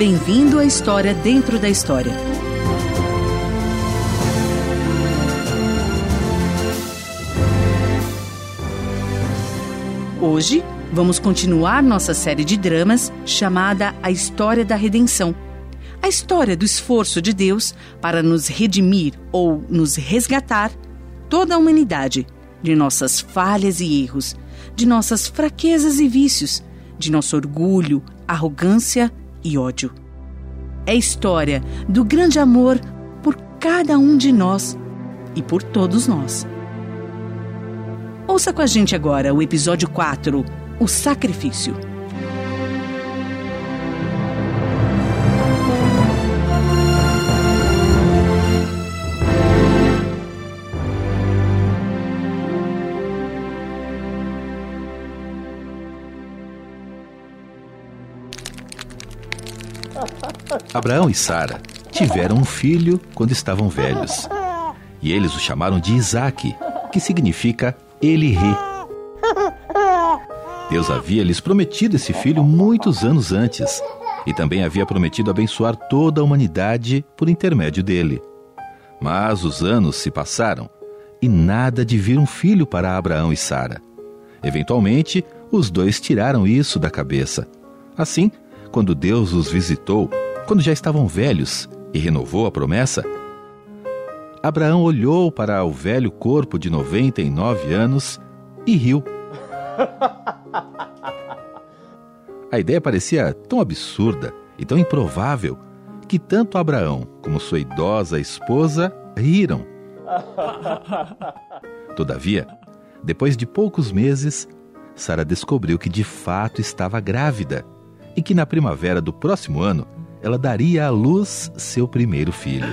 Bem-vindo à História Dentro da História. Hoje, vamos continuar nossa série de dramas chamada A História da Redenção. A história do esforço de Deus para nos redimir ou nos resgatar toda a humanidade de nossas falhas e erros, de nossas fraquezas e vícios, de nosso orgulho, arrogância e ódio. É história do grande amor por cada um de nós e por todos nós. Ouça com a gente agora o episódio 4, O Sacrifício. Abraão e Sara tiveram um filho quando estavam velhos. E eles o chamaram de Isaque, que significa ele ri. Deus havia lhes prometido esse filho muitos anos antes e também havia prometido abençoar toda a humanidade por intermédio dele. Mas os anos se passaram e nada de vir um filho para Abraão e Sara. Eventualmente, os dois tiraram isso da cabeça. Assim, quando Deus os visitou, quando já estavam velhos e renovou a promessa, Abraão olhou para o velho corpo de 99 anos e riu. A ideia parecia tão absurda e tão improvável que tanto Abraão como sua idosa esposa riram. Todavia, depois de poucos meses, Sara descobriu que de fato estava grávida e que na primavera do próximo ano ela daria à luz seu primeiro filho.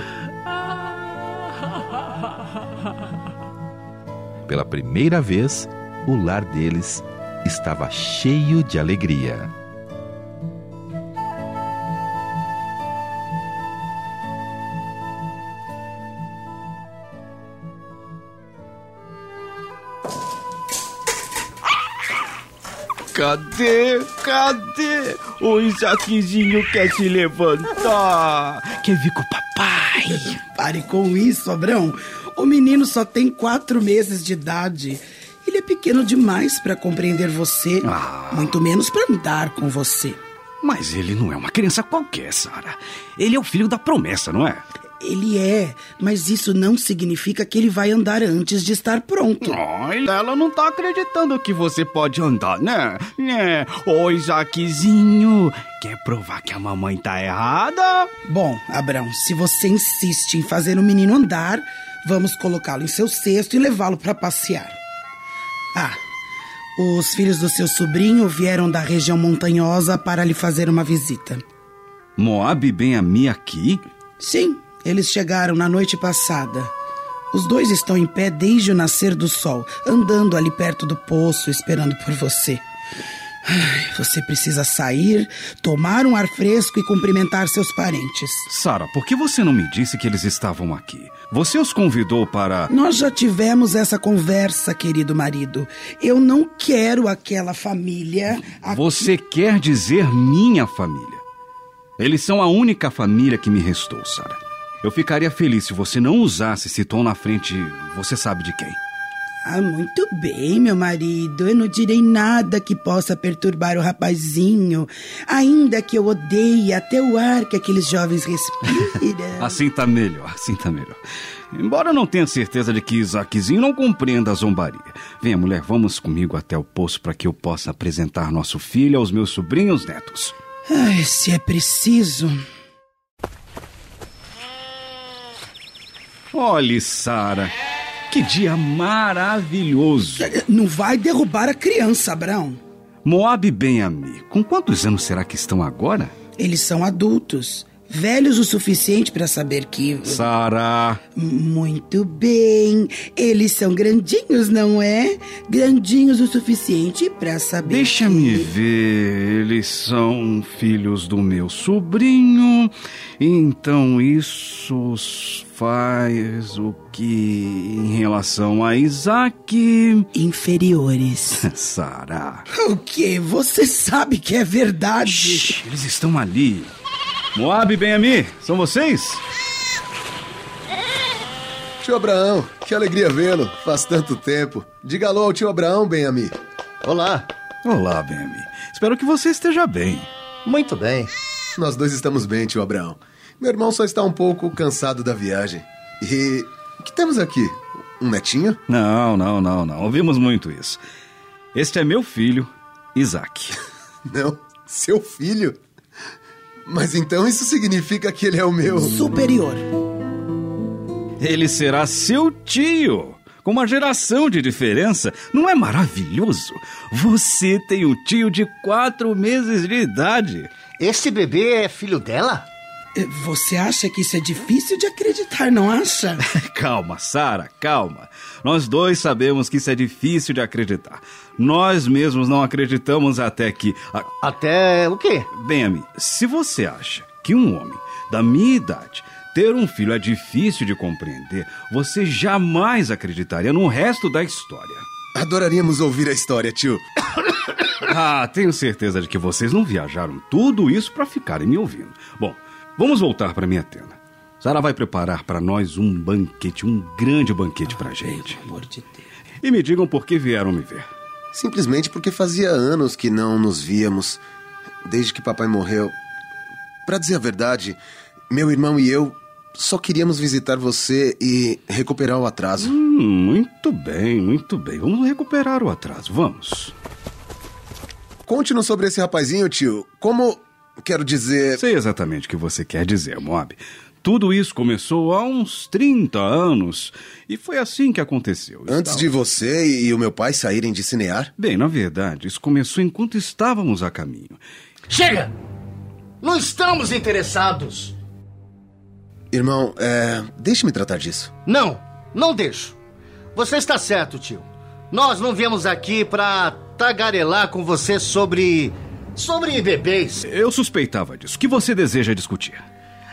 Pela primeira vez, o lar deles estava cheio de alegria. Cadê? Cadê? O Isaquezinho quer se levantar. Quer vir com o papai. Pare com isso, Abrão. O menino só tem quatro meses de idade. Ele é pequeno demais para compreender você, Ah. muito menos para andar com você. Mas ele não é uma criança qualquer, Sara. Ele é o filho da promessa, não é? Ele é, mas isso não significa que ele vai andar antes de estar pronto. Ai, ela não tá acreditando que você pode andar, né? Né? Ô, Isaquezinho, quer provar que a mamãe tá errada? Bom, Abrão, se você insiste em fazer o menino andar, vamos colocá-lo em seu cesto e levá-lo para passear. Ah, os filhos do seu sobrinho vieram da região montanhosa para lhe fazer uma visita. Moab bem a mim aqui? Sim, eles chegaram na noite passada. Os dois estão em pé desde o nascer do sol, andando ali perto do poço, esperando por você. Ai, você precisa sair, tomar um ar fresco e cumprimentar seus parentes. Sara, por que você não me disse que eles estavam aqui? Você os convidou para. Nós já tivemos essa conversa, querido marido. Eu não quero aquela família. aqui- Você quer dizer minha família? Eles são a única família que me restou, Sara. Eu ficaria feliz se você não usasse esse tom na frente, você sabe de quem. Ah, muito bem, meu marido. Eu não direi nada que possa perturbar o rapazinho. Ainda que eu odeie até o ar que aqueles jovens respiram. Assim tá melhor, assim tá melhor. Embora eu não tenha certeza de que Isaquezinho não compreenda a zombaria. Venha, mulher, vamos comigo até o poço para que eu possa apresentar nosso filho aos meus sobrinhos netos. Ai, se é preciso. Olhe, Sara, que dia maravilhoso. Não vai derrubar a criança, Abrão. Moab Ben-Ami, com quantos anos será que estão agora? Eles são adultos, velhos o suficiente para saber que. Sara, Muito bem. Eles são grandinhos, não é? Grandinhos o suficiente para saber. deixa-me que- ver. Eles são filhos do meu sobrinho. Então isso faz o que em relação a Isaac? Inferiores. Sara. O que? Você sabe que é verdade. Shhh, eles estão ali. Moab e Ben-Ami, são vocês? Tio Abraão, que alegria vê-lo. Faz tanto tempo. Diga alô ao tio Abraão, Ben-Ami. Olá. Olá, Ben-Ami. Espero que você esteja bem. Muito bem. Nós dois estamos bem, tio Abraão. Meu irmão só está um pouco cansado da viagem. E o que temos aqui? Um netinho? Não, não, não, não. Ouvimos muito isso. Este é meu filho, Isaac. Não, seu filho? Mas então isso significa que ele é o meu. Superior. Ele será seu tio. Com uma geração de diferença, não é maravilhoso? Você tem um tio de quatro meses de idade. Esse bebê é filho dela? Eh, Você acha que isso é difícil de acreditar, não acha? Calma, Sara, calma. Nós dois sabemos que isso é difícil de acreditar. Nós mesmos não acreditamos até que. a- Até o quê? Bem, amigo, se você acha que um homem da minha idade ter um filho é difícil de compreender, você jamais acreditaria no resto da história. Adoraríamos ouvir a história, tio. Ah, tenho certeza de que vocês não viajaram tudo isso para ficarem me ouvindo. Bom, vamos voltar para minha tenda. Sara vai preparar para nós um banquete, um grande banquete pra gente. Pelo amor de Deus. E me digam por que vieram me ver. Simplesmente porque fazia anos que não nos víamos. Desde que papai morreu. Pra dizer a verdade, meu irmão e eu só queríamos visitar você e recuperar o atraso. Hum, muito bem, muito bem. Vamos recuperar o atraso, vamos. Conte-nos sobre esse rapazinho, tio. Como. Quero dizer. Sei exatamente o que você quer dizer, Moab. Tudo isso começou há uns 30 anos e foi assim que aconteceu. Antes de você e o meu pai saírem de cinear? Bem, na verdade, isso começou enquanto estávamos a caminho. Chega! Não estamos interessados. Irmão, é. Deixe-me tratar disso. Não, não deixo. Você está certo, tio. Nós não viemos aqui pra tagarelar com você sobre. sobre bebês. Eu suspeitava disso. O que você deseja discutir?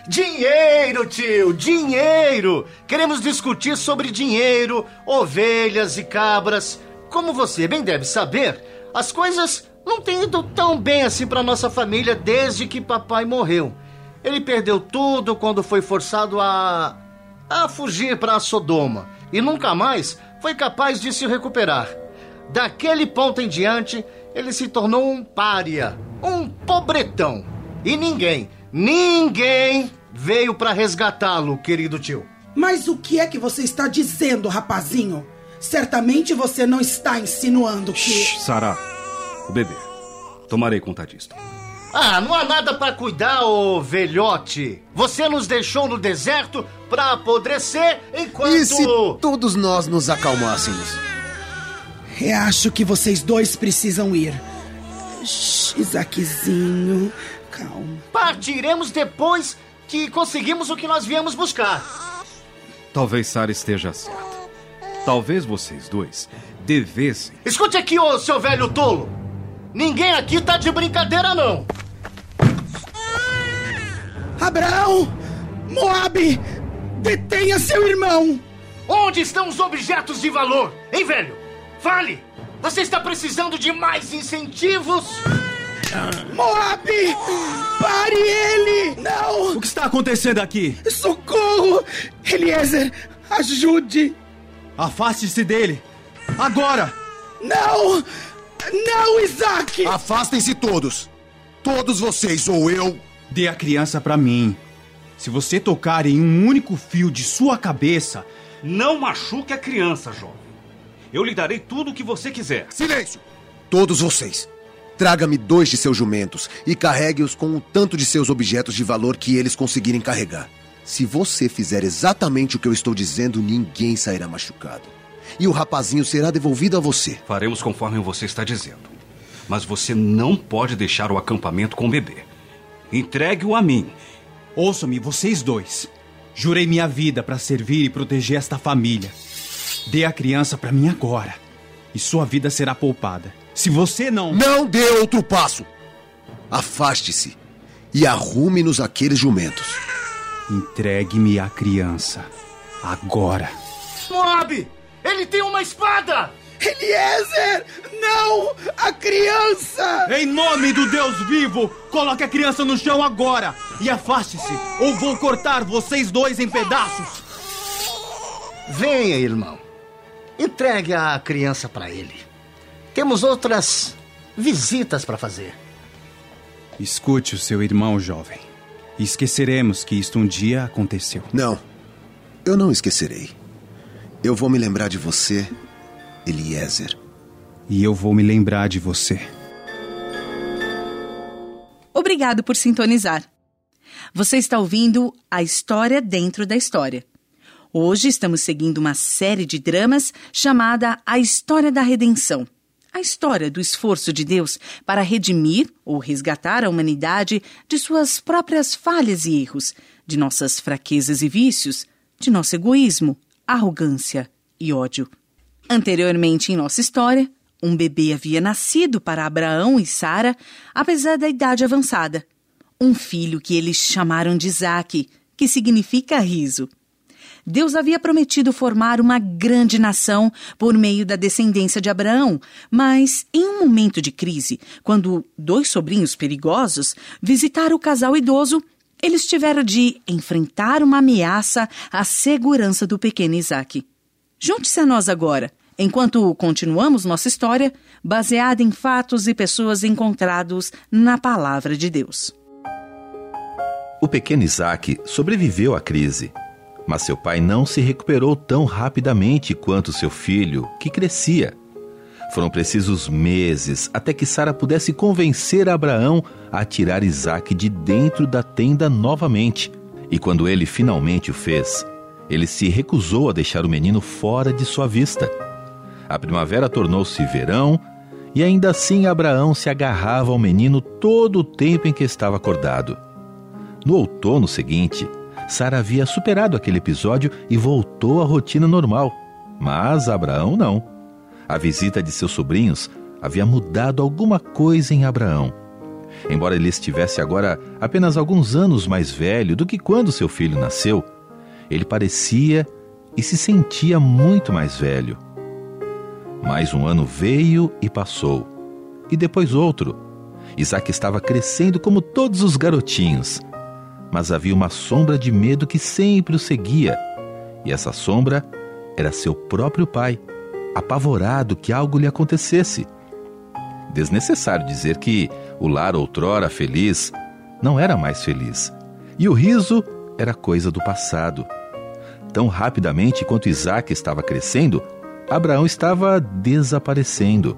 Dinheiro, tio, dinheiro! Queremos discutir sobre dinheiro, ovelhas e cabras. Como você bem deve saber, as coisas não têm ido tão bem assim para nossa família desde que papai morreu. Ele perdeu tudo quando foi forçado a. a fugir para Sodoma e nunca mais foi capaz de se recuperar. Daquele ponto em diante, ele se tornou um pária, um pobretão. E ninguém, ninguém veio para resgatá-lo, querido tio. Mas o que é que você está dizendo, rapazinho? Certamente você não está insinuando que. Shh, Sara, o bebê. Tomarei conta disso. Ah, não há nada para cuidar, ô velhote. Você nos deixou no deserto para apodrecer enquanto. E se todos nós nos acalmássemos? Eu acho que vocês dois precisam ir. Shh, Isaquezinho, calma. Partiremos depois que conseguimos o que nós viemos buscar. Talvez Sara esteja certa. Talvez vocês dois devessem. Escute aqui, ô seu velho tolo. Ninguém aqui tá de brincadeira, não. Abraão! Moab! Detenha seu irmão! Onde estão os objetos de valor? Hein, velho? Fale! Você está precisando de mais incentivos? Moab! Pare ele! Não! O que está acontecendo aqui? Socorro! Eliezer, ajude! Afaste-se dele! Agora! Não! Não, Isaac! Afastem-se todos! Todos vocês, ou eu. Dê a criança pra mim. Se você tocar em um único fio de sua cabeça, Não machuque a criança, jovem. Eu lhe darei tudo o que você quiser. Silêncio! Todos vocês. Traga-me dois de seus jumentos e carregue-os com o tanto de seus objetos de valor que eles conseguirem carregar. Se você fizer exatamente o que eu estou dizendo, ninguém sairá machucado. E o rapazinho será devolvido a você. Faremos conforme você está dizendo. Mas você não pode deixar o acampamento com o bebê. Entregue-o a mim. ouçam-me vocês dois. Jurei minha vida para servir e proteger esta família. Dê a criança pra mim agora. E sua vida será poupada. Se você não. Não dê outro passo! Afaste-se e arrume-nos aqueles jumentos. Entregue-me a criança. Agora. Moab! Ele tem uma espada! Eliezer! Não! Não! A criança! Em nome do Deus vivo, coloque a criança no chão agora e afaste-se, ou vou cortar vocês dois em pedaços. Venha, irmão. Entregue a criança para ele. Temos outras visitas para fazer. Escute o seu irmão, jovem. Esqueceremos que isto um dia aconteceu. Não, eu não esquecerei. Eu vou me lembrar de você, Eliezer. E eu vou me lembrar de você. Obrigado por sintonizar. Você está ouvindo a história dentro da história. Hoje estamos seguindo uma série de dramas chamada A História da Redenção. A história do esforço de Deus para redimir ou resgatar a humanidade de suas próprias falhas e erros, de nossas fraquezas e vícios, de nosso egoísmo, arrogância e ódio. Anteriormente em nossa história, um bebê havia nascido para Abraão e Sara, apesar da idade avançada. Um filho que eles chamaram de Isaque, que significa riso. Deus havia prometido formar uma grande nação por meio da descendência de Abraão, mas em um momento de crise, quando dois sobrinhos perigosos visitaram o casal idoso, eles tiveram de enfrentar uma ameaça à segurança do pequeno Isaac. Junte-se a nós agora, enquanto continuamos nossa história, baseada em fatos e pessoas encontrados na palavra de Deus. O pequeno Isaac sobreviveu à crise mas seu pai não se recuperou tão rapidamente quanto seu filho, que crescia. Foram precisos meses até que Sara pudesse convencer Abraão a tirar Isaac de dentro da tenda novamente. E quando ele finalmente o fez, ele se recusou a deixar o menino fora de sua vista. A primavera tornou-se verão e ainda assim Abraão se agarrava ao menino todo o tempo em que estava acordado. No outono seguinte, Sara havia superado aquele episódio e voltou à rotina normal. Mas Abraão não. A visita de seus sobrinhos havia mudado alguma coisa em Abraão. Embora ele estivesse agora apenas alguns anos mais velho do que quando seu filho nasceu, ele parecia e se sentia muito mais velho. Mais um ano veio e passou, e depois outro. Isaac estava crescendo como todos os garotinhos mas havia uma sombra de medo que sempre o seguia. E essa sombra era seu próprio pai, apavorado que algo lhe acontecesse. Desnecessário dizer que o lar outrora feliz não era mais feliz, e o riso era coisa do passado. Tão rapidamente quanto Isaac estava crescendo, Abraão estava desaparecendo.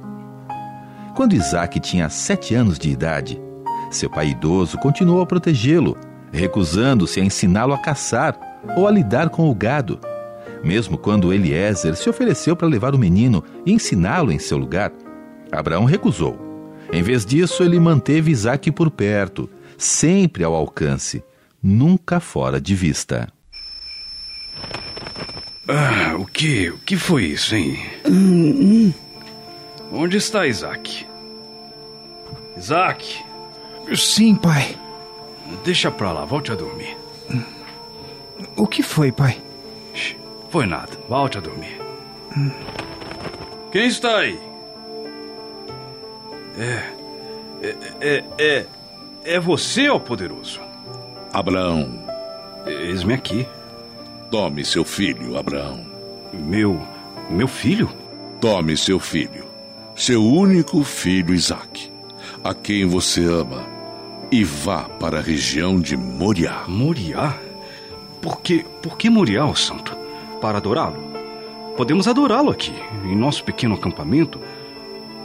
Quando Isaac tinha sete anos de idade, seu pai idoso continuou a protegê-lo, recusando-se a ensiná-lo a caçar ou a lidar com o gado. Mesmo quando Eliezer se ofereceu para levar o menino e ensiná-lo em seu lugar, Abraão recusou. Em vez disso, ele manteve Isaac por perto, sempre ao alcance, nunca fora de vista. Ah, o que? O que foi isso, hein? Onde está Isaac? Isaac! Sim, pai. Deixa pra lá, volte a dormir. O que foi, pai? Foi nada, volte a dormir. Quem está aí? É. É. É. É, é você, ó poderoso? Abraão, Eis-me aqui. tome seu filho, Abraão. Meu. Meu filho? Tome seu filho, seu único filho Isaque, a quem você ama, e vá para a região de Moriá. Moriá? Por que, por que Moriá, ó santo? Para adorá-lo? Podemos adorá-lo aqui, em nosso pequeno acampamento.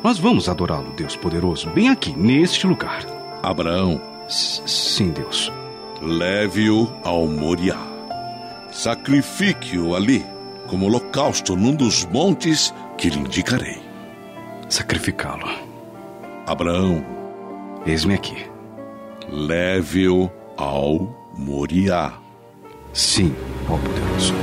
Nós vamos adorá-lo, Deus poderoso, bem aqui, neste lugar. Abraão, S- sim, Deus. leve-o ao Moriá. Sacrifique-o ali, como holocausto num dos montes que lhe indicarei. Sacrificá-lo. Abraão, Eis-me aqui. Leve-o ao Moriá. Sim, ó poderoso.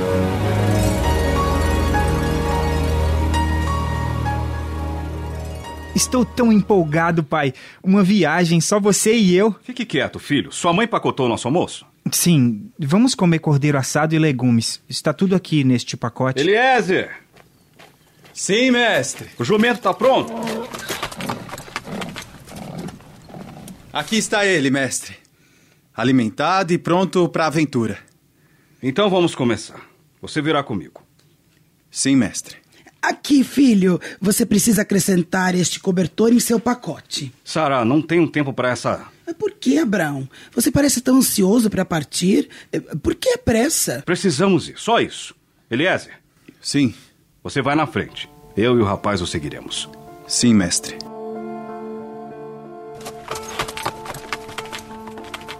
Estou tão empolgado, pai. Uma viagem, só você e eu. Fique quieto, filho. Sua mãe pacotou o nosso almoço? Sim, vamos comer cordeiro assado e legumes. Está tudo aqui neste pacote. Eliezer! Sim, mestre. O jumento tá pronto? Aqui está ele, mestre. Alimentado e pronto para a aventura. Então vamos começar. Você virá comigo. Sim, mestre. Aqui, filho, você precisa acrescentar este cobertor em seu pacote. Sara, não tenho tempo para essa. Por que, Abraão? Você parece tão ansioso para partir. Por que a pressa? Precisamos ir, só isso. Eliezer? Sim. Você vai na frente. Eu e o rapaz o seguiremos. Sim, mestre.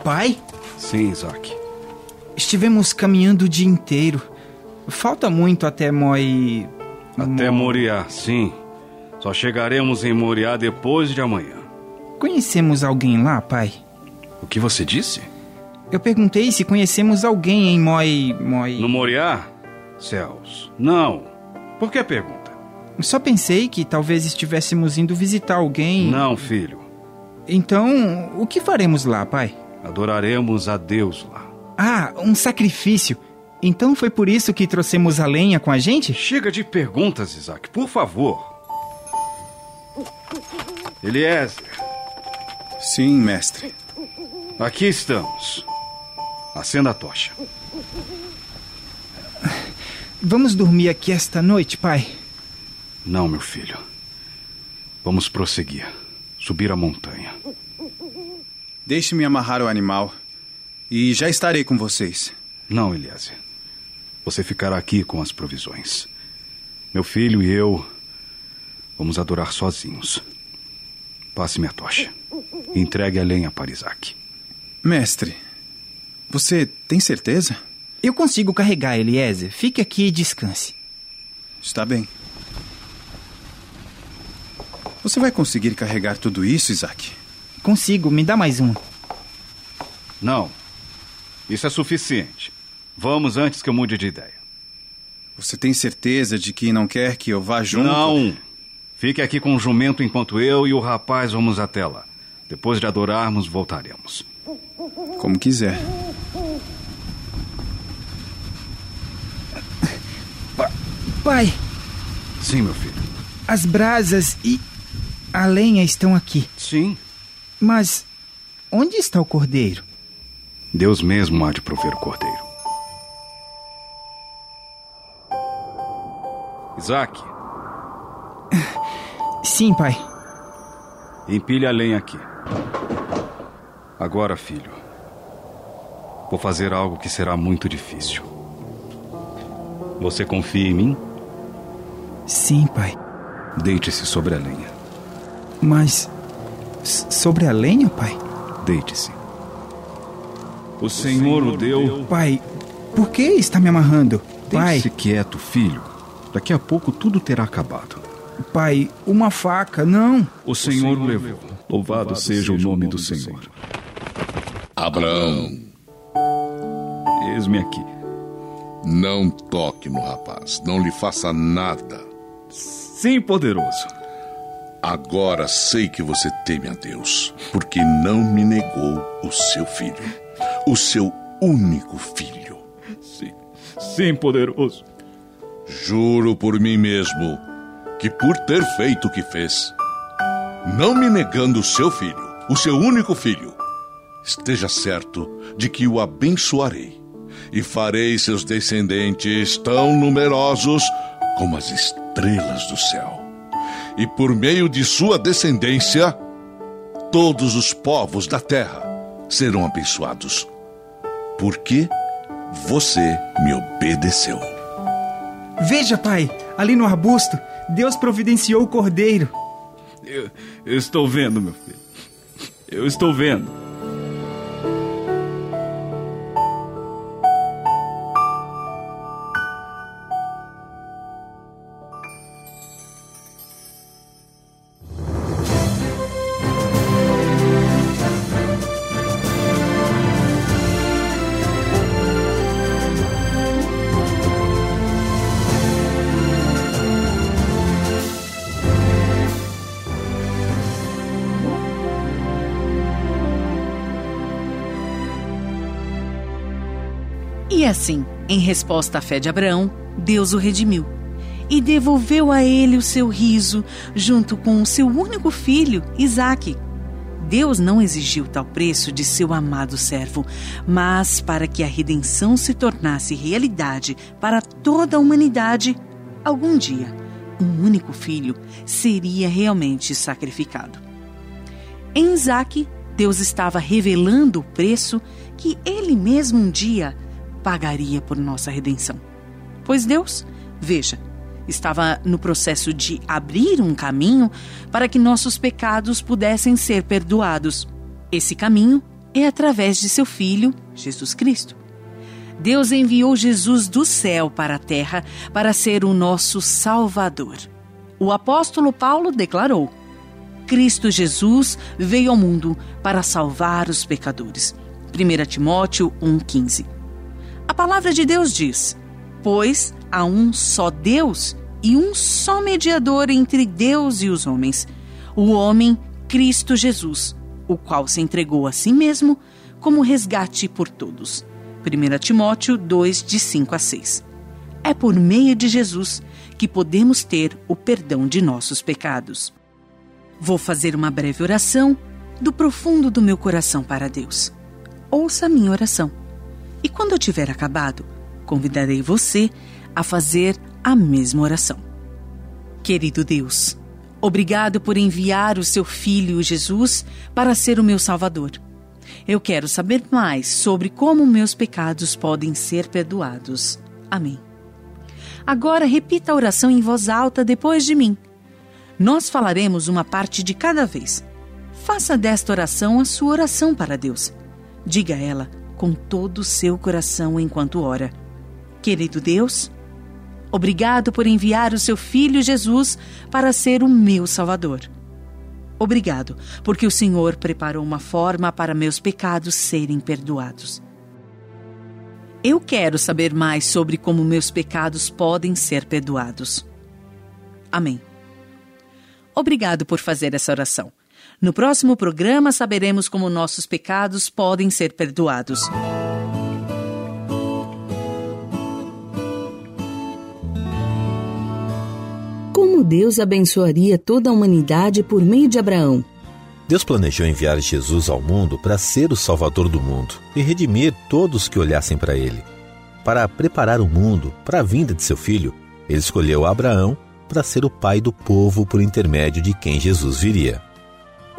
Pai? Sim, Isaac. Estivemos caminhando o dia inteiro. Falta muito até Moi. Até Moriá, sim. Só chegaremos em Moriá depois de amanhã. Conhecemos alguém lá, pai? O que você disse? Eu perguntei se conhecemos alguém em Moi. Moi. No Moriá? Céus. Não. Por que pergunta? Só pensei que talvez estivéssemos indo visitar alguém. Não, filho. Então, o que faremos lá, pai? Adoraremos a Deus lá. Ah, um sacrifício. Então foi por isso que trouxemos a lenha com a gente? Chega de perguntas, Isaac, por favor. Eliezer. Sim, mestre. Aqui estamos. Acenda a tocha. Vamos dormir aqui esta noite, pai? Não, meu filho. Vamos prosseguir. Subir a montanha. Deixe-me amarrar o animal. E já estarei com vocês. Não, Eliezer. Você ficará aqui com as provisões. Meu filho e eu vamos adorar sozinhos. Passe-me a tocha. Entregue a lenha para Isaac. Mestre, você tem certeza? Eu consigo carregar, Eliezer. Fique aqui e descanse. Está bem. Você vai conseguir carregar tudo isso, Isaac? Consigo, me dá mais um. Não. Isso é suficiente. Vamos antes que eu mude de ideia. Você tem certeza de que não quer que eu vá junto? Não. Fique aqui com o jumento enquanto eu e o rapaz vamos até lá. Depois de adorarmos, voltaremos. Como quiser. Pai. Sim, meu filho. As brasas e a lenha estão aqui. Sim. Mas onde está o cordeiro? Deus mesmo há de prover o cordeiro. Isaac. Sim, pai. Empilhe a lenha aqui. Agora, filho. Vou fazer algo que será muito difícil. Você confia em mim? Sim, pai. Deite-se sobre a lenha. Mas. Sobre a lenha, pai? Deite-se. O Senhor o deu. Pai, por que está me amarrando? Pai. Deixe quieto, filho. Daqui a pouco tudo terá acabado. Pai, uma faca, não. O Senhor o levou. Louvado seja o nome do Senhor. Abraão, Eis-me aqui. não toque no rapaz. Não lhe faça nada. Sim, poderoso. Agora sei que você teme a Deus, porque não me negou o seu filho, o seu único filho. Sim. Sim, poderoso. Juro por mim mesmo que por ter feito o que fez, não me negando o seu filho, o seu único filho, esteja certo de que o abençoarei e farei seus descendentes tão numerosos como as estrelas do céu. E por meio de sua descendência, todos os povos da terra serão abençoados. Porque você me obedeceu. Veja, pai, ali no arbusto, Deus providenciou o cordeiro. Eu, eu estou vendo, meu filho. Eu estou vendo. Assim, em resposta à fé de Abraão, Deus o redimiu e devolveu a ele o seu riso, junto com o seu único filho, Isaque. Deus não exigiu tal preço de seu amado servo, mas para que a redenção se tornasse realidade para toda a humanidade, algum dia, um único filho seria realmente sacrificado. Em Isaac, Deus estava revelando o preço que ele mesmo um dia pagaria por nossa redenção. Pois Deus, veja, estava no processo de abrir um caminho para que nossos pecados pudessem ser perdoados. Esse caminho é através de seu Filho, Jesus Cristo. Deus enviou Jesus do céu para a terra para ser o nosso Salvador. O apóstolo Paulo declarou: Cristo Jesus veio ao mundo para salvar os pecadores. 1 Timóteo 1,15. A palavra de Deus diz: Pois há um só Deus e um só mediador entre Deus e os homens, o homem Cristo Jesus, o qual se entregou a si mesmo como resgate por todos. 1 Timóteo 2, de 5 a 6. É por meio de Jesus que podemos ter o perdão de nossos pecados. Vou fazer uma breve oração do profundo do meu coração para Deus. Ouça a minha oração. E quando eu tiver acabado, convidarei você a fazer a mesma oração. Querido Deus, obrigado por enviar o seu Filho Jesus para ser o meu Salvador. Eu quero saber mais sobre como meus pecados podem ser perdoados. Amém. Agora repita a oração em voz alta depois de mim. Nós falaremos uma parte de cada vez. Faça desta oração a sua oração para Deus. Diga ela com todo o seu coração enquanto ora. Querido Deus, Obrigado por enviar o seu filho Jesus para ser o meu Salvador. Obrigado, porque o Senhor preparou uma forma para meus pecados serem perdoados. Eu quero saber mais sobre como meus pecados podem ser perdoados. Amém. Obrigado por fazer essa oração. No próximo programa saberemos como nossos pecados podem ser perdoados. como Deus abençoaria toda a humanidade por meio de Abraão. Deus planejou enviar Jesus ao mundo para ser o Salvador do mundo e redimir todos que olhassem para ele. Para preparar o mundo para a vinda de seu filho, ele escolheu Abraão para ser o pai do povo por intermédio de quem Jesus viria.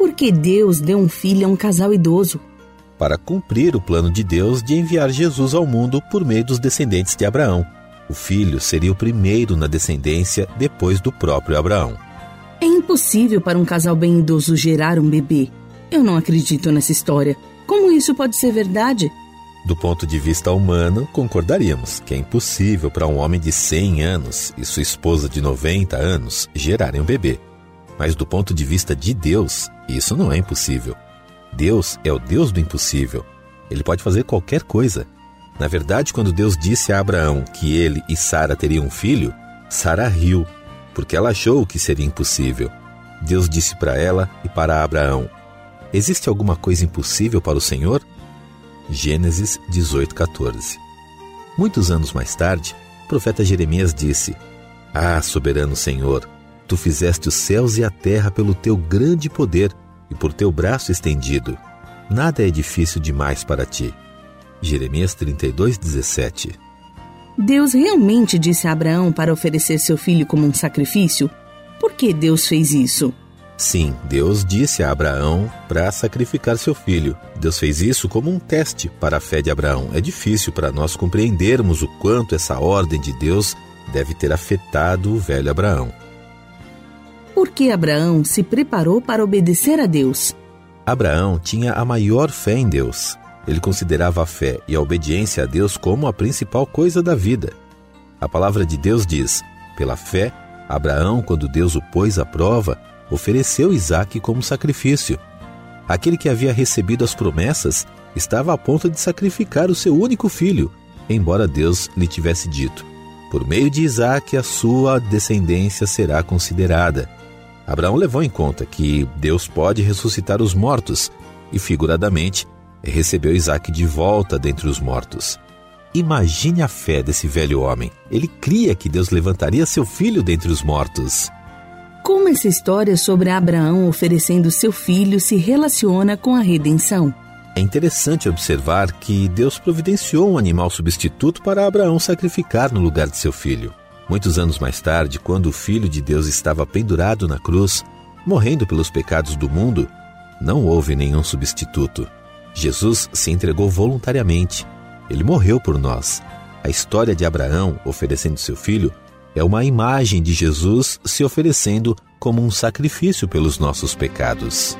Por que Deus deu um filho a um casal idoso? Para cumprir o plano de Deus de enviar Jesus ao mundo por meio dos descendentes de Abraão o filho seria o primeiro na descendência depois do próprio Abraão. É impossível para um casal bem idoso gerar um bebê. Eu não acredito nessa história. Como isso pode ser verdade? Do ponto de vista humano, concordaríamos que é impossível para um homem de 100 anos e sua esposa de 90 anos gerarem um bebê. Mas do ponto de vista de Deus, isso não é impossível. Deus é o Deus do impossível. Ele pode fazer qualquer coisa. Na verdade, quando Deus disse a Abraão que ele e Sara teriam um filho, Sara riu, porque ela achou que seria impossível. Deus disse para ela e para Abraão: Existe alguma coisa impossível para o Senhor? Gênesis 18:14. Muitos anos mais tarde, o profeta Jeremias disse: Ah, soberano Senhor, tu fizeste os céus e a terra pelo teu grande poder e por teu braço estendido. Nada é difícil demais para ti. Jeremias 32, 17. Deus realmente disse a Abraão para oferecer seu filho como um sacrifício? Por que Deus fez isso? Sim, Deus disse a Abraão para sacrificar seu filho. Deus fez isso como um teste para a fé de Abraão. É difícil para nós compreendermos o quanto essa ordem de Deus deve ter afetado o velho Abraão. Por que Abraão se preparou para obedecer a Deus? Abraão tinha a maior fé em Deus. Ele considerava a fé e a obediência a Deus como a principal coisa da vida. A palavra de Deus diz: pela fé, Abraão, quando Deus o pôs à prova, ofereceu Isaque como sacrifício. Aquele que havia recebido as promessas estava a ponto de sacrificar o seu único filho, embora Deus lhe tivesse dito: Por meio de Isaque a sua descendência será considerada. Abraão levou em conta que Deus pode ressuscitar os mortos e, figuradamente, recebeu Isaac de volta dentre os mortos. Imagine a fé desse velho homem. Ele cria que Deus levantaria seu filho dentre os mortos. Como essa história sobre Abraão oferecendo seu filho se relaciona com a redenção? É interessante observar que Deus providenciou um animal substituto para Abraão sacrificar no lugar de seu filho. Muitos anos mais tarde, quando o Filho de Deus estava pendurado na cruz, morrendo pelos pecados do mundo, não houve nenhum substituto. Jesus se entregou voluntariamente. Ele morreu por nós. A história de Abraão oferecendo seu filho é uma imagem de Jesus se oferecendo como um sacrifício pelos nossos pecados.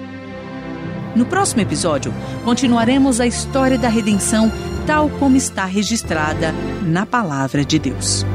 No próximo episódio, continuaremos a história da redenção tal como está registrada na Palavra de Deus.